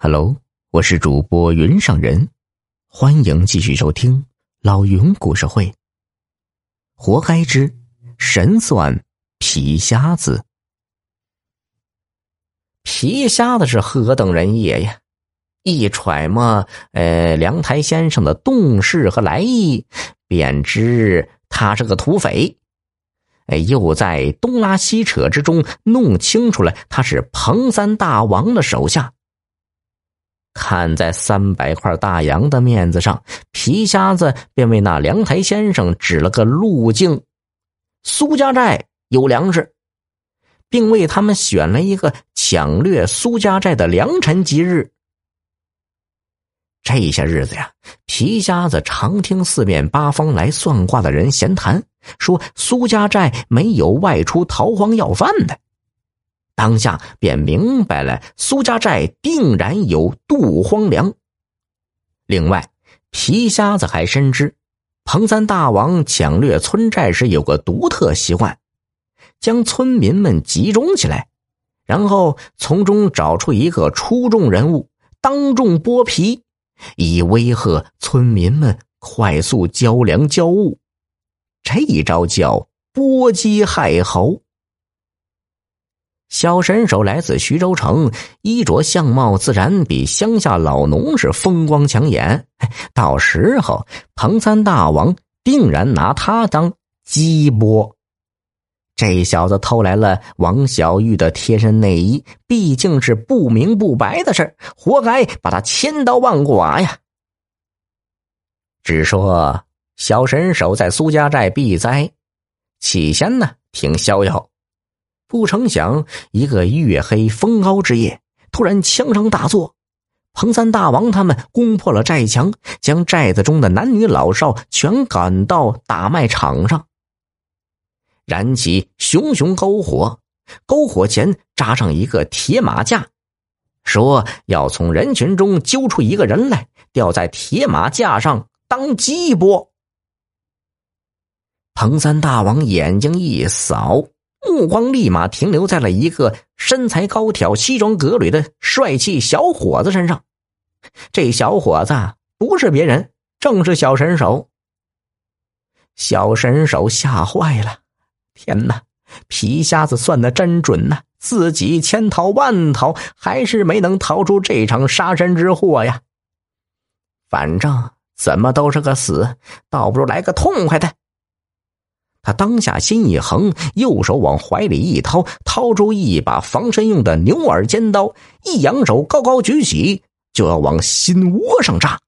Hello，我是主播云上人，欢迎继续收听老云故事会。活该之神算皮瞎子，皮瞎子是何等人也呀！一揣摩，呃，梁台先生的动势和来意，便知他是个土匪。哎，又在东拉西扯之中弄清楚了，他是彭三大王的手下。看在三百块大洋的面子上，皮瞎子便为那凉台先生指了个路径。苏家寨有粮食，并为他们选了一个抢掠苏家寨的良辰吉日。这些日子呀，皮瞎子常听四面八方来算卦的人闲谈，说苏家寨没有外出逃荒要饭的。当下便明白了，苏家寨定然有渡荒粮。另外，皮瞎子还深知，彭三大王抢掠村寨时有个独特习惯，将村民们集中起来，然后从中找出一个出众人物，当众剥皮，以威吓村民们快速交粮交物。这一招叫剥鸡害猴。小神手来自徐州城，衣着相貌自然比乡下老农是风光抢眼。到时候，彭三大王定然拿他当鸡波。这小子偷来了王小玉的贴身内衣，毕竟是不明不白的事活该把他千刀万剐呀！只说小神手在苏家寨避灾，起先呢挺逍遥。不成想，一个月黑风高之夜，突然枪声大作，彭三大王他们攻破了寨墙，将寨子中的男女老少全赶到打麦场上，燃起熊熊篝火，篝火前扎上一个铁马架，说要从人群中揪出一个人来，吊在铁马架上当鸡波。彭三大王眼睛一扫。目光立马停留在了一个身材高挑、西装革履的帅气小伙子身上。这小伙子不是别人，正是小神手。小神手吓坏了，天哪！皮瞎子算的真准呐，自己千逃万逃，还是没能逃出这场杀身之祸呀。反正怎么都是个死，倒不如来个痛快的。他当下心一横，右手往怀里一掏，掏出一把防身用的牛耳尖刀，一扬手高高举起，就要往心窝上扎。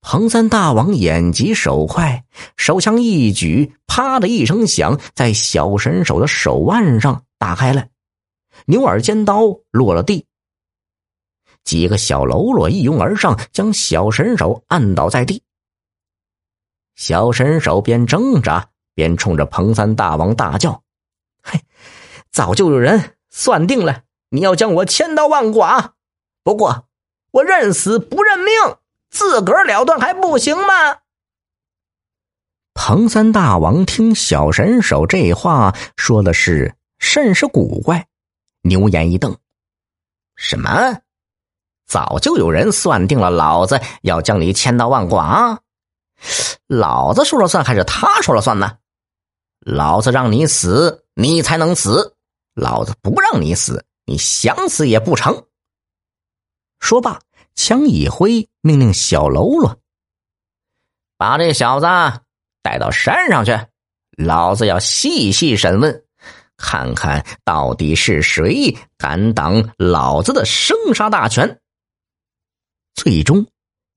彭三大王眼疾手快，手枪一举，啪的一声响，在小神手的手腕上打开了，牛耳尖刀落了地。几个小喽啰一拥而上，将小神手按倒在地。小神手边挣扎边冲着彭三大王大叫：“嘿，早就有人算定了，你要将我千刀万剐。不过我认死不认命，自个儿了断还不行吗？”彭三大王听小神手这话说的是甚是古怪，牛眼一瞪：“什么？早就有人算定了，老子要将你千刀万剐？”老子说了算还是他说了算呢？老子让你死，你才能死；老子不让你死，你想死也不成。说罢，枪一挥，命令小喽啰把这小子带到山上去，老子要细细审问，看看到底是谁敢挡老子的生杀大权。最终。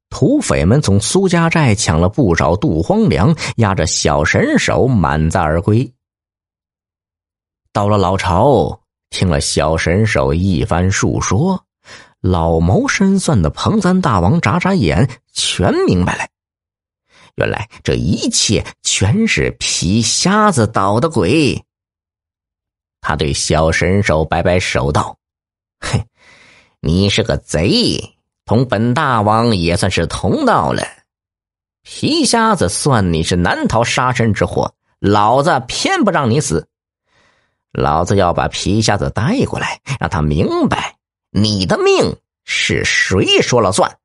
土匪们从苏家寨抢了不少渡荒粮，押着小神手满载而归。到了老巢，听了小神手一番述说，老谋深算的彭三大王眨眨眼，全明白了。原来这一切全是皮瞎子捣的鬼。他对小神手摆摆手道：“嘿，你是个贼。”同本大王也算是同道了。皮瞎子算你是难逃杀身之祸，老子偏不让你死。老子要把皮瞎子带过来，让他明白你的命是谁说了算？”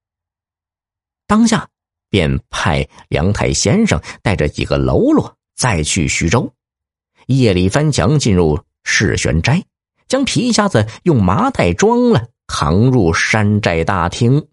当下便派梁太先生带着几个喽啰再去徐州，夜里翻墙进入世玄斋，将皮瞎子用麻袋装了，扛入山寨大厅。